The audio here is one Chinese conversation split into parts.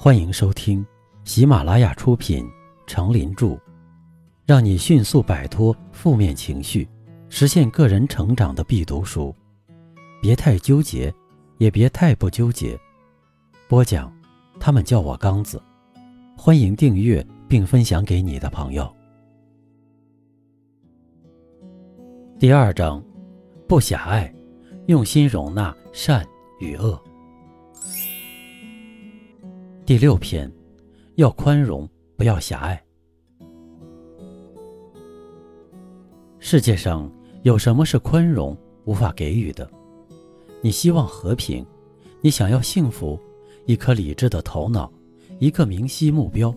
欢迎收听喜马拉雅出品《成林著》，让你迅速摆脱负面情绪，实现个人成长的必读书。别太纠结，也别太不纠结。播讲，他们叫我刚子。欢迎订阅并分享给你的朋友。第二章，不狭隘，用心容纳善与恶。第六篇，要宽容，不要狭隘。世界上有什么是宽容无法给予的？你希望和平，你想要幸福，一颗理智的头脑，一个明晰目标，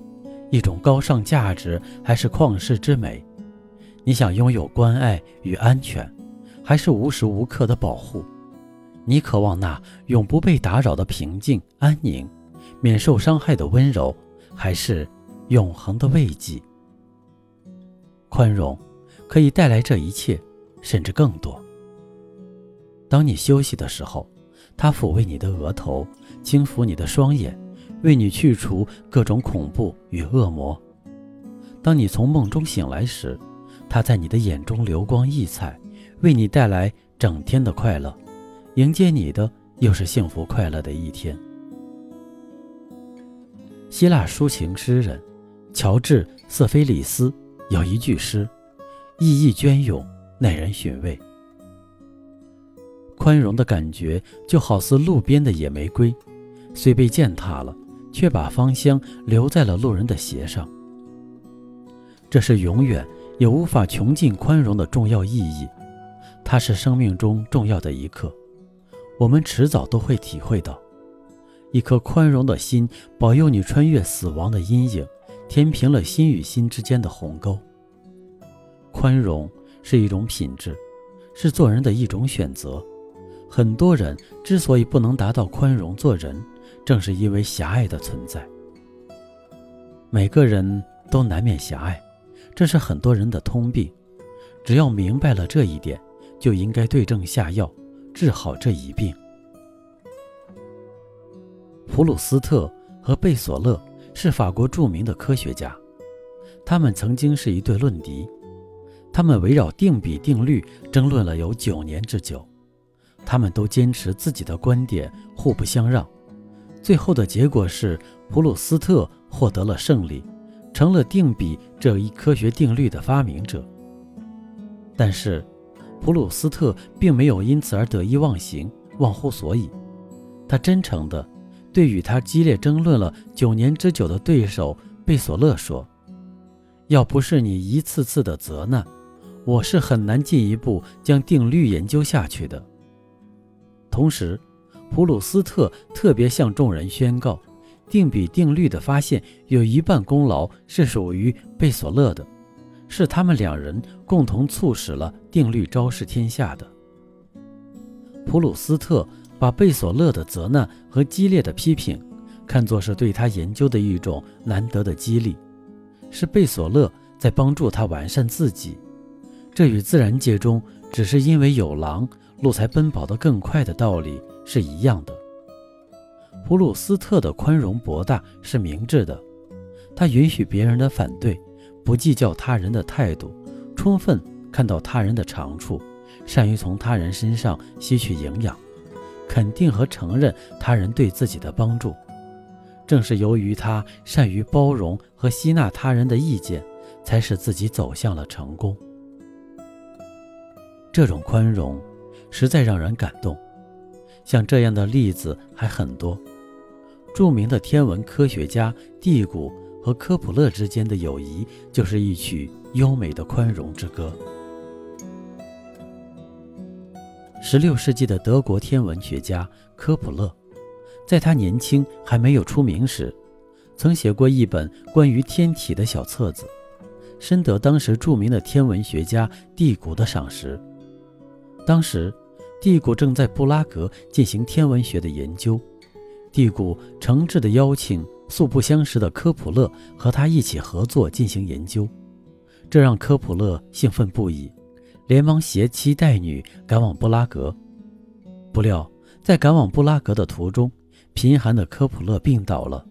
一种高尚价值，还是旷世之美？你想拥有关爱与安全，还是无时无刻的保护？你渴望那永不被打扰的平静安宁？免受伤害的温柔，还是永恒的慰藉？宽容可以带来这一切，甚至更多。当你休息的时候，他抚慰你的额头，轻抚你的双眼，为你去除各种恐怖与恶魔。当你从梦中醒来时，他在你的眼中流光溢彩，为你带来整天的快乐，迎接你的又是幸福快乐的一天。希腊抒情诗人乔治·瑟菲里斯有一句诗，意义隽永，耐人寻味。宽容的感觉就好似路边的野玫瑰，虽被践踏了，却把芳香留在了路人的鞋上。这是永远也无法穷尽宽容的重要意义，它是生命中重要的一刻，我们迟早都会体会到。一颗宽容的心，保佑你穿越死亡的阴影，填平了心与心之间的鸿沟。宽容是一种品质，是做人的一种选择。很多人之所以不能达到宽容做人，正是因为狭隘的存在。每个人都难免狭隘，这是很多人的通病。只要明白了这一点，就应该对症下药，治好这一病。普鲁斯特和贝索勒是法国著名的科学家，他们曾经是一对论敌，他们围绕定比定律争论了有九年之久，他们都坚持自己的观点，互不相让。最后的结果是普鲁斯特获得了胜利，成了定比这一科学定律的发明者。但是，普鲁斯特并没有因此而得意忘形、忘乎所以，他真诚的。对与他激烈争论了九年之久的对手贝索勒说：“要不是你一次次的责难，我是很难进一步将定律研究下去的。”同时，普鲁斯特特别向众人宣告，定比定律的发现有一半功劳是属于贝索勒的，是他们两人共同促使了定律昭示天下的。普鲁斯特。把贝索勒的责难和激烈的批评，看作是对他研究的一种难得的激励，是贝索勒在帮助他完善自己。这与自然界中只是因为有狼，鹿才奔跑得更快的道理是一样的。普鲁斯特的宽容博大是明智的，他允许别人的反对，不计较他人的态度，充分看到他人的长处，善于从他人身上吸取营养。肯定和承认他人对自己的帮助，正是由于他善于包容和吸纳他人的意见，才使自己走向了成功。这种宽容实在让人感动。像这样的例子还很多。著名的天文科学家蒂谷和科普勒之间的友谊，就是一曲优美的宽容之歌。十六世纪的德国天文学家科普勒，在他年轻还没有出名时，曾写过一本关于天体的小册子，深得当时著名的天文学家蒂谷的赏识。当时，蒂谷正在布拉格进行天文学的研究，蒂谷诚挚地邀请素不相识的科普勒和他一起合作进行研究，这让科普勒兴奋不已。连忙携妻带女赶往布拉格，不料在赶往布拉格的途中，贫寒的科普勒病倒了。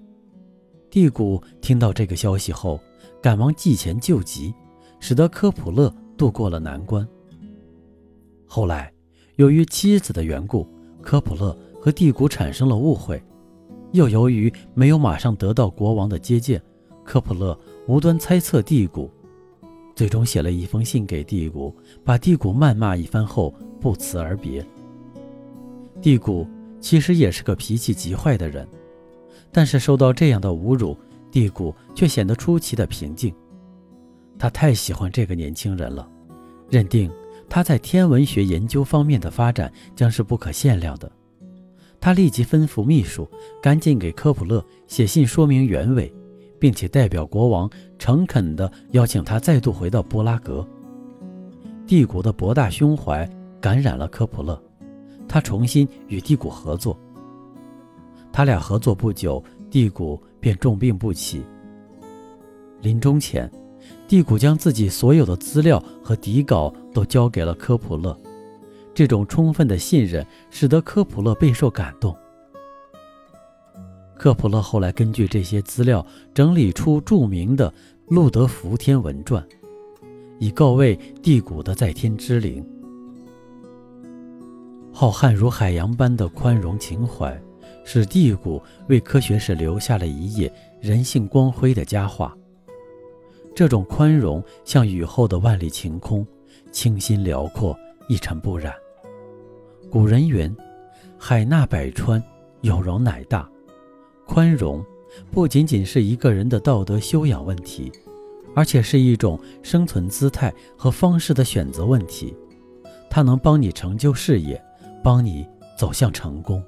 蒂古听到这个消息后，赶忙寄钱救急，使得科普勒渡过了难关。后来，由于妻子的缘故，科普勒和蒂古产生了误会，又由于没有马上得到国王的接见，科普勒无端猜测蒂古，最终写了一封信给蒂古，把蒂古谩骂一番后不辞而别。蒂古其实也是个脾气极坏的人。但是受到这样的侮辱，蒂古却显得出奇的平静。他太喜欢这个年轻人了，认定他在天文学研究方面的发展将是不可限量的。他立即吩咐秘书赶紧给科普勒写信说明原委，并且代表国王诚恳地邀请他再度回到布拉格。蒂古的博大胸怀感染了科普勒，他重新与蒂古合作。他俩合作不久，蒂古便重病不起。临终前，蒂古将自己所有的资料和底稿都交给了科普勒。这种充分的信任使得科普勒备受感动。科普勒后来根据这些资料整理出著名的《路德福天文传》，以告慰地古的在天之灵。浩瀚如海洋般的宽容情怀。使蒂谷为科学史留下了一页人性光辉的佳话。这种宽容像雨后的万里晴空，清新辽阔，一尘不染。古人云：“海纳百川，有容乃大。”宽容不仅仅是一个人的道德修养问题，而且是一种生存姿态和方式的选择问题。它能帮你成就事业，帮你走向成功。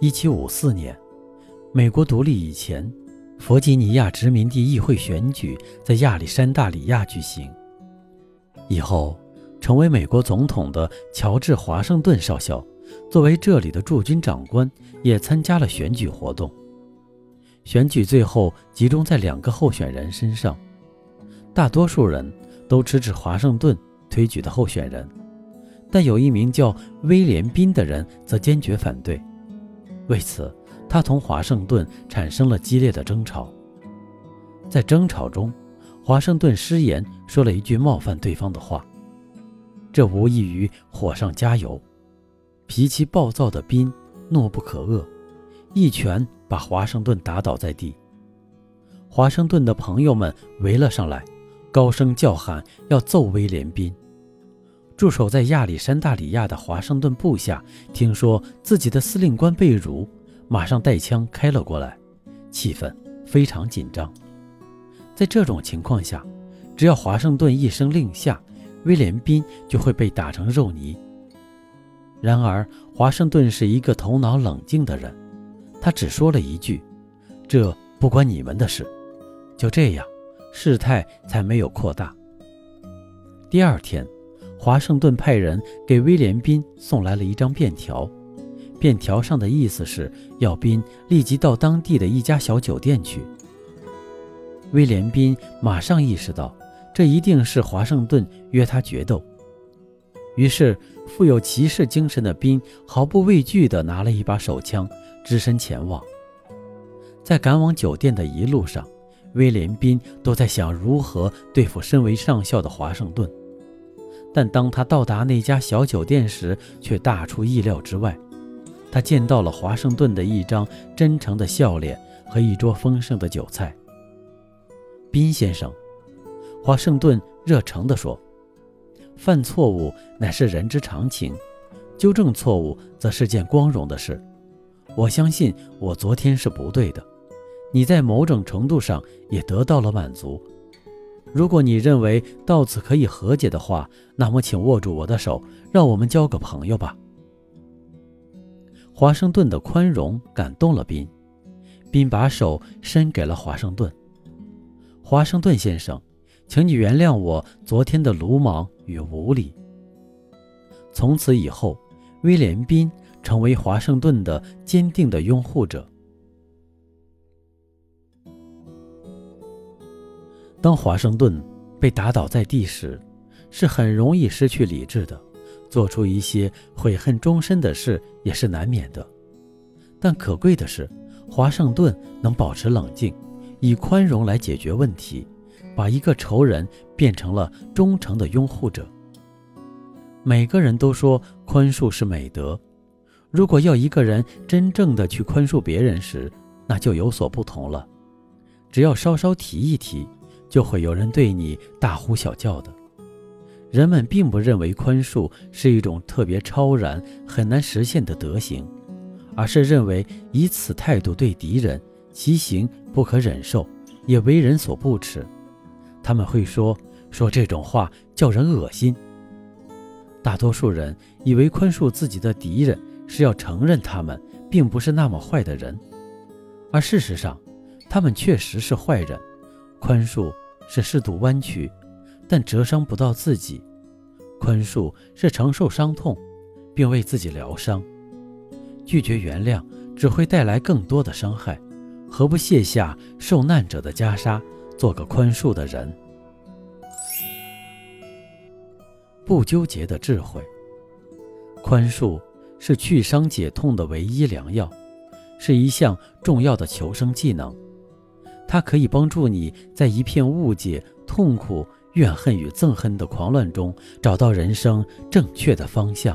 一七五四年，美国独立以前，弗吉尼亚殖民地议会选举在亚历山大里亚举行。以后，成为美国总统的乔治·华盛顿少校，作为这里的驻军长官，也参加了选举活动。选举最后集中在两个候选人身上，大多数人都支持华盛顿推举的候选人，但有一名叫威廉宾的人则坚决反对。为此，他同华盛顿产生了激烈的争吵。在争吵中，华盛顿失言说了一句冒犯对方的话，这无异于火上加油。脾气暴躁的宾怒不可遏，一拳把华盛顿打倒在地。华盛顿的朋友们围了上来，高声叫喊要揍威廉宾。驻守在亚历山大里亚的华盛顿部下听说自己的司令官被辱，马上带枪开了过来，气氛非常紧张。在这种情况下，只要华盛顿一声令下，威廉宾就会被打成肉泥。然而，华盛顿是一个头脑冷静的人，他只说了一句：“这不关你们的事。”就这样，事态才没有扩大。第二天。华盛顿派人给威廉宾送来了一张便条，便条上的意思是要宾立即到当地的一家小酒店去。威廉宾马上意识到，这一定是华盛顿约他决斗，于是富有骑士精神的宾毫不畏惧地拿了一把手枪，只身前往。在赶往酒店的一路上，威廉宾都在想如何对付身为上校的华盛顿。但当他到达那家小酒店时，却大出意料之外。他见到了华盛顿的一张真诚的笑脸和一桌丰盛的酒菜。宾先生，华盛顿热诚地说：“犯错误乃是人之常情，纠正错误则是件光荣的事。我相信我昨天是不对的，你在某种程度上也得到了满足。”如果你认为到此可以和解的话，那么请握住我的手，让我们交个朋友吧。华盛顿的宽容感动了宾，宾把手伸给了华盛顿。华盛顿先生，请你原谅我昨天的鲁莽与无礼。从此以后，威廉宾成为华盛顿的坚定的拥护者。当华盛顿被打倒在地时，是很容易失去理智的，做出一些悔恨终身的事也是难免的。但可贵的是，华盛顿能保持冷静，以宽容来解决问题，把一个仇人变成了忠诚的拥护者。每个人都说宽恕是美德，如果要一个人真正的去宽恕别人时，那就有所不同了。只要稍稍提一提，就会有人对你大呼小叫的。人们并不认为宽恕是一种特别超然、很难实现的德行，而是认为以此态度对敌人，其行不可忍受，也为人所不齿。他们会说说这种话叫人恶心。大多数人以为宽恕自己的敌人是要承认他们并不是那么坏的人，而事实上，他们确实是坏人。宽恕是适度弯曲。但折伤不到自己，宽恕是承受伤痛，并为自己疗伤。拒绝原谅只会带来更多的伤害，何不卸下受难者的袈裟，做个宽恕的人？不纠结的智慧，宽恕是去伤解痛的唯一良药，是一项重要的求生技能。它可以帮助你在一片误解、痛苦。怨恨与憎恨的狂乱中，找到人生正确的方向。